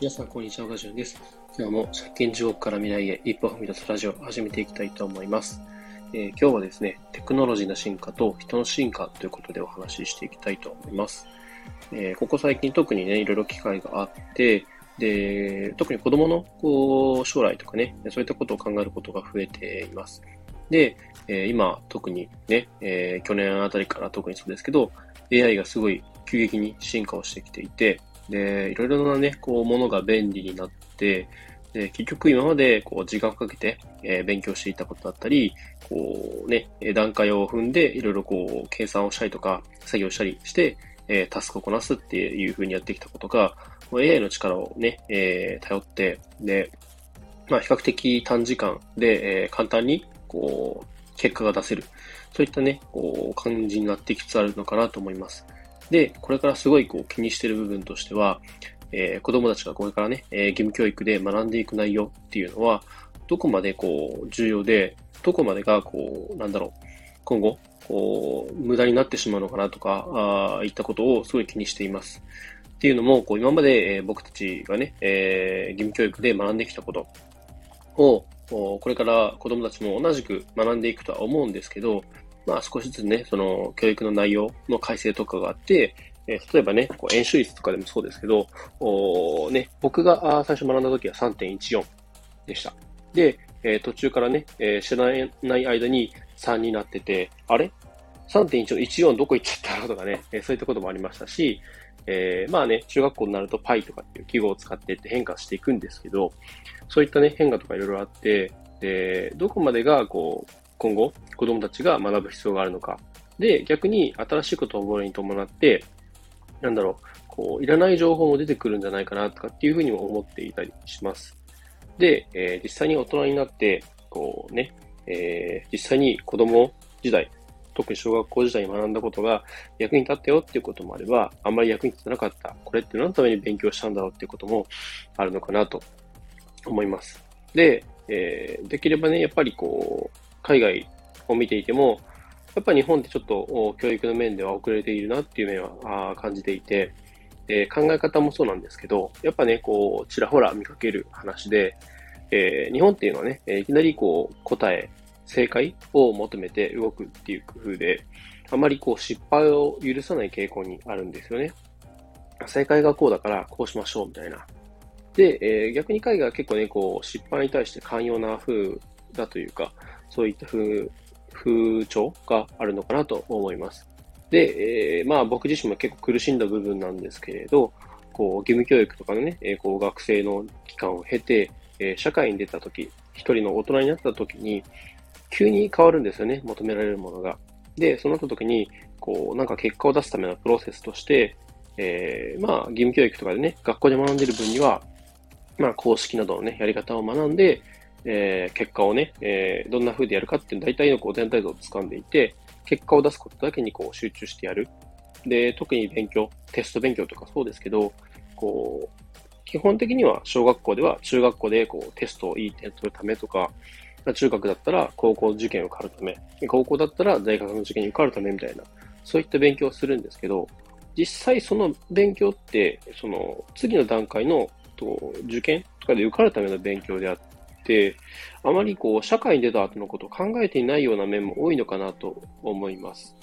皆さん、こんにちは。ガジュンです。今日も借金地獄から未来へ一歩踏み出すラジオを始めていきたいと思います。えー、今日はですね、テクノロジーの進化と人の進化ということでお話ししていきたいと思います。えー、ここ最近特にね、いろいろ機会があって、で、特に子供のこう将来とかね、そういったことを考えることが増えています。で、えー、今、特にね、え、去年あたりから特にそうですけど、AI がすごい急激に進化をしてきていて、で、いろいろなね、こう、ものが便利になって、で、結局今まで、こう、時間をかけて、えー、勉強していたことだったり、こう、ね、段階を踏んで、いろいろこう、計算をしたりとか、作業したりして、えー、タスクをこなすっていう風にやってきたことが、AI の力をね、えー、頼って、で、まあ、比較的短時間で、えー、簡単に、こう、結果が出せる。そういったね、こう、感じになってきつつあるのかなと思います。で、これからすごいこう気にしている部分としては、えー、子供たちがこれからね、えー、義務教育で学んでいく内容っていうのは、どこまでこう重要で、どこまでがこう、なんだろう、今後、こう、無駄になってしまうのかなとか、あいったことをすごい気にしています。っていうのも、こう今まで、え、僕たちがね、えー、義務教育で学んできたことを、これから子供たちも同じく学んでいくとは思うんですけど、まあ少しずつね、その教育の内容の改正とかがあって、えー、例えばね、こう演習率とかでもそうですけど、おね、僕が最初学んだ時は3.14でした。で、えー、途中からね、えー、知らない間に3になってて、あれ ?3.14 どこ行っちゃったの？とかね、えー、そういったこともありましたし、えー、まあね、中学校になると π とかっていう記号を使ってって変化していくんですけど、そういったね、変化とかいろいろあって、で、どこまでがこう、今後、子供たちが学ぶ必要があるのか。で、逆に新しいことを覚えるに伴って、なんだろう、こう、いらない情報も出てくるんじゃないかなとかっていうふうにも思っていたりします。で、えー、実際に大人になって、こうね、えー、実際に子供時代、特に小学校時代に学んだことが役に立ったよっていうこともあれば、あんまり役に立たなかった。これって何のために勉強したんだろうっていうこともあるのかなと思います。で、えー、できればね、やっぱりこう、海外を見ていても、やっぱり日本ってちょっと教育の面では遅れているなっていう面は感じていて、え、考え方もそうなんですけど、やっぱね、こう、ちらほら見かける話で、えー、日本っていうのはね、いきなりこう、答え、正解を求めて動くっていう工夫で、あまりこう、失敗を許さない傾向にあるんですよね。正解がこうだからこうしましょうみたいな。で、えー、逆に海外は結構ね、こう、失敗に対して寛容な風だというか、そういった風、風潮があるのかなと思います。で、えー、まあ僕自身も結構苦しんだ部分なんですけれど、こう、義務教育とかのね、えー、こう学生の期間を経て、えー、社会に出た時、一人の大人になった時に、急に変わるんですよね、求められるものが。で、そうなった時に、こう、なんか結果を出すためのプロセスとして、えー、まあ、義務教育とかでね、学校で学んでる分には、まあ、公式などのね、やり方を学んで、えー、結果をね、えー、どんな風でやるかっていう大体のこう全体像を掴んでいて、結果を出すことだけにこう集中してやる。で、特に勉強、テスト勉強とかそうですけど、こう、基本的には小学校では中学校でこうテストをいい点取るためとか、中学だったら高校受験を受かるため、高校だったら大学の受験に受かるためみたいな、そういった勉強をするんですけど、実際その勉強って、その次の段階のと受験とかで受かるための勉強であって、あまりこう社会に出た後のことを考えていないような面も多いのかなと思います。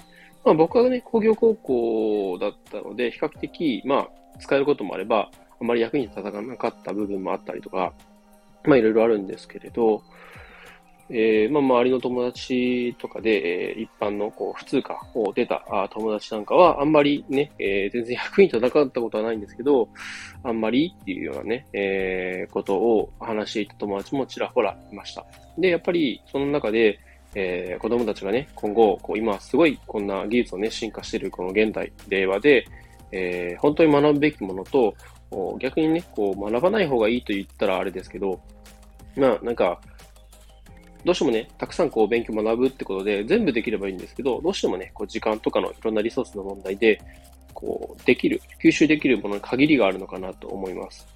まあ僕はね、工業高校だったので、比較的、まあ使えることもあれば、あまり役に立たなかった部分もあったりとか、まあいろいろあるんですけれど、えー、まあ、周りの友達とかで、えー、一般のこう普通科を出た友達なんかは、あんまりね、えー、全然役に立たなかったことはないんですけど、あんまりっていうようなね、えー、ことを話していた友達もちらほらいました。で、やっぱりその中で、えー、子供たちがね、今後、こう今すごいこんな技術をね、進化しているこの現代、令和で、えー、本当に学ぶべきものと、逆にね、こう学ばない方がいいと言ったらあれですけど、まあなんか、どうしてもね、たくさんこう勉強学ぶってことで全部できればいいんですけど、どうしてもね、こう時間とかのいろんなリソースの問題で、こう、できる、吸収できるものに限りがあるのかなと思います。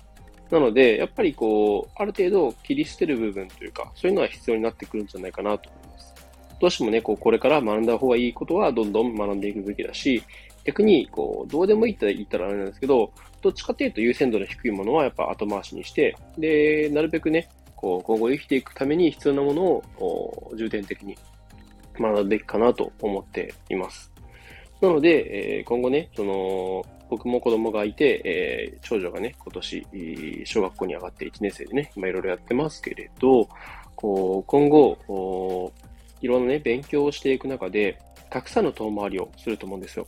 なので、やっぱりこう、ある程度切り捨てる部分というか、そういうのは必要になってくるんじゃないかなと思います。どうしてもね、こう、これから学んだ方がいいことはどんどん学んでいくべきだし、逆に、こう、どうでもいいって言ったらあれなんですけど、どっちかというと優先度の低いものはやっぱ後回しにして、で、なるべくね、こう、今後生きていくために必要なものを重点的に学ぶべきかなと思っています。なので、えー、今後ね、その、僕も子供がいて、えー、長女がね、今年、小学校に上がって1年生でね、今いろいろやってますけれど、こう、今後、いろんなね、勉強をしていく中で、たくさんの遠回りをすると思うんですよ。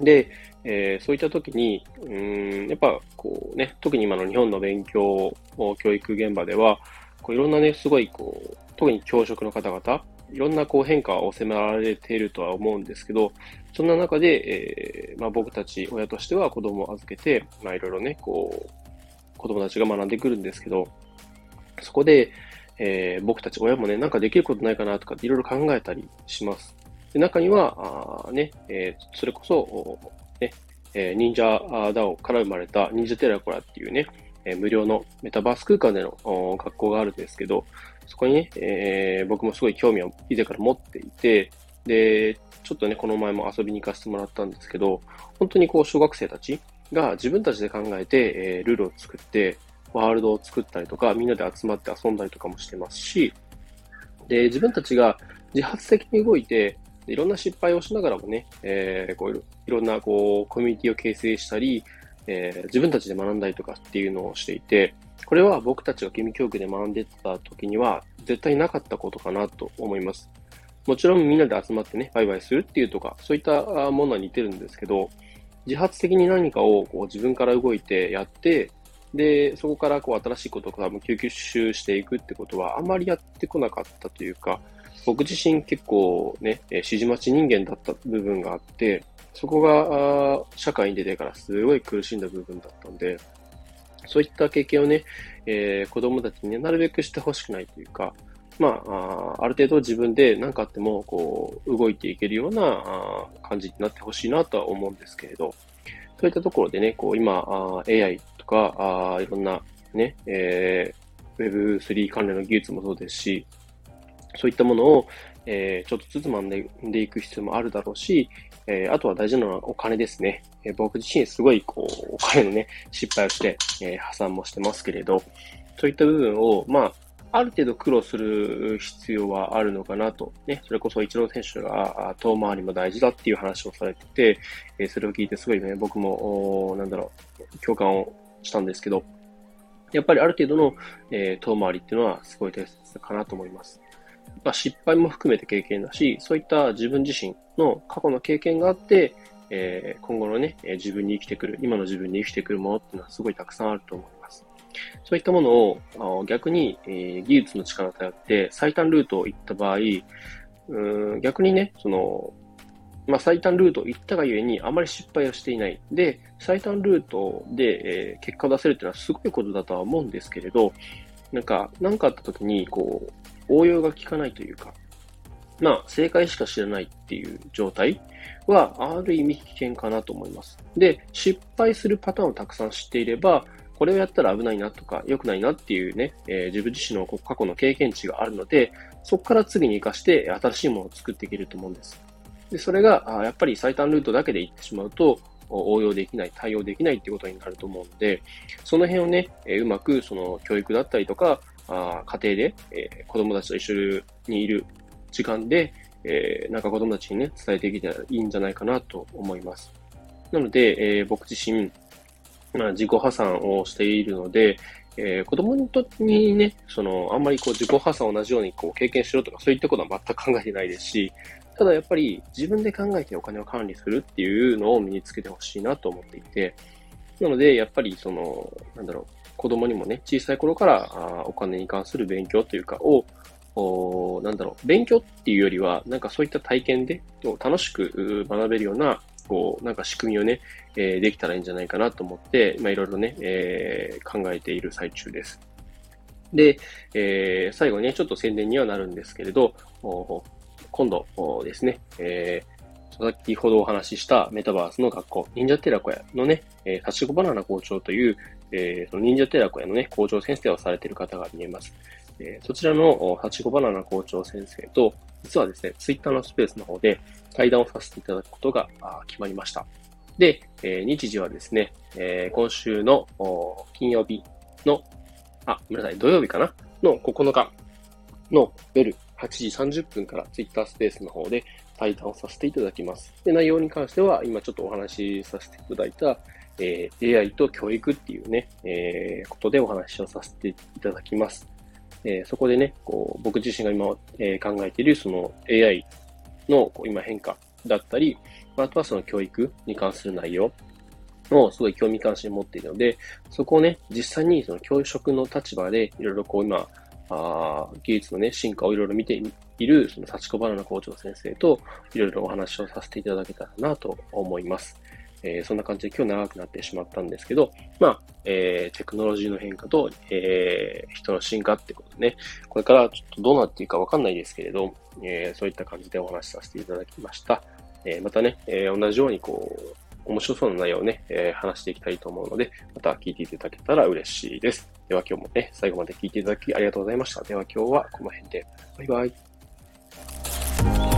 で、えー、そういった時に、うん、やっぱこうね、特に今の日本の勉強、教育現場では、こういろんなね、すごいこう、特に教職の方々、いろんなこう変化を迫られているとは思うんですけど、そんな中で、えー、まあ、僕たち親としては子供を預けて、まあいろいろね、こう、子供たちが学んでくるんですけど、そこで、えー、僕たち親もね、なんかできることないかなとかいろいろ考えたりします。で中には、あね、えー、それこそ、えー、忍者ダオから生まれた忍者テラコラっていうね、え、無料のメタバース空間での学校があるんですけど、そこにね、えー、僕もすごい興味を以前から持っていて、で、ちょっとね、この前も遊びに行かせてもらったんですけど、本当にこう、小学生たちが自分たちで考えて、えー、ルールを作って、ワールドを作ったりとか、みんなで集まって遊んだりとかもしてますし、で、自分たちが自発的に動いて、いろんな失敗をしながらもね、えー、こういろんなこうコミュニティを形成したり、えー、自分たちで学んだりとかっていうのをしていて、これは僕たちが義務教育で学んでた時には絶対なかったことかなと思います。もちろんみんなで集まってね、バイバイするっていうとか、そういったものは似てるんですけど、自発的に何かをこう自分から動いてやって、で、そこからこう新しいことを多分吸収していくってことはあんまりやってこなかったというか、僕自身結構ね、指示待ち人間だった部分があって、そこが社会に出てからすごい苦しんだ部分だったんで、そういった経験をね、えー、子供たちに、ね、なるべくしてほしくないというか、まあ、ある程度自分で何かあっても、こう、動いていけるような感じになってほしいなとは思うんですけれど、そういったところでね、こう、今、AI とか、いろんなね、えー、Web3 関連の技術もそうですし、そういったものを、えー、ちょっとずつ学んででいく必要もあるだろうし、えー、あとは大事なのはお金ですね。えー、僕自身すごい、こう、お金のね、失敗をして、え破産もしてますけれど、そういった部分を、まあ、ある程度苦労する必要はあるのかなと。ね、それこそ一郎選手が遠回りも大事だっていう話をされてて、えそれを聞いてすごいね、僕も、なんだろう、共感をしたんですけど、やっぱりある程度の、え遠回りっていうのはすごい大切かなと思います。まあ、失敗も含めて経験だし、そういった自分自身の過去の経験があって、えー、今後のね、自分に生きてくる、今の自分に生きてくるものっていうのはすごいたくさんあると思います。そういったものをあ逆に、えー、技術の力を頼って最短ルートを行った場合、うん逆にね、その、まあ、最短ルートを行ったがゆえにあまり失敗をしていない。で、最短ルートで、えー、結果を出せるっていうのはすごいことだとは思うんですけれど、なんか、何かあった時に、こう、応用が効かないというか、まあ、正解しか知らないっていう状態は、ある意味危険かなと思います。で、失敗するパターンをたくさん知っていれば、これをやったら危ないなとか、良くないなっていうね、えー、自分自身の過去の経験値があるので、そこから次に活かして新しいものを作っていけると思うんです。で、それが、あやっぱり最短ルートだけで行ってしまうと、応用できない、対応できないっていうことになると思うので、その辺をね、え、うまくその教育だったりとか、あ家庭で、えー、子供たちと一緒にいる時間で、えー、なんか子供たちにね、伝えていけたらいいんじゃないかなと思います。なので、えー、僕自身、まあ、自己破産をしているので、えー、子供にね、その、あんまりこう自己破産を同じようにこう経験しろとかそういったことは全く考えてないですし、ただやっぱり自分で考えてお金を管理するっていうのを身につけてほしいなと思っていて、なので、やっぱりその、なんだろう、子供にもね、小さい頃からあお金に関する勉強というかを、おなんだろう、勉強っていうよりは、なんかそういった体験で楽しく学べるような、こう、なんか仕組みをね、えー、できたらいいんじゃないかなと思って、まあ、いろいろね、えー、考えている最中です。で、えー、最後にね、ちょっと宣伝にはなるんですけれど、今度ですね、えー、先ほどお話ししたメタバースの学校、忍者寺子屋のね、えー、立ち子バナナ校長という、えー、その忍者寺子屋のね、校長先生をされている方が見えます。えー、そちらの立ち子バナナ校長先生と、実はですね、ツイッターのスペースの方で対談をさせていただくことが決まりました。で、えー、日時はですね、えー、今週の金曜日の、あ、ごめんなさい、土曜日かな？の9日の夜8時30分から Twitter スペースの方で対談をさせていただきます。で、内容に関しては、今ちょっとお話しさせていただいた、えー、AI と教育っていうね、えー、ことでお話をさせていただきます。えー、そこでね、こう、僕自身が今、え、考えているその AI のこう今変化だったり、あとはその教育に関する内容をすごい興味関心を持っているので、そこをね、実際にその教職の立場でいろいろこう今、あ技術のね、進化をいろいろ見ている、その幸子バナナ校長先生といろいろお話をさせていただけたらなと思います。えー、そんな感じで今日長くなってしまったんですけど、まあ、えー、テクノロジーの変化と、えー、人の進化ってことでね、これからちょっとどうなっていくかわかんないですけれど、えー、そういった感じでお話しさせていただきました。え、またね、え、同じようにこう、面白そうな内容をね、え、話していきたいと思うので、また聞いていただけたら嬉しいです。では今日もね、最後まで聞いていただきありがとうございました。では今日はこの辺で。バイバイ。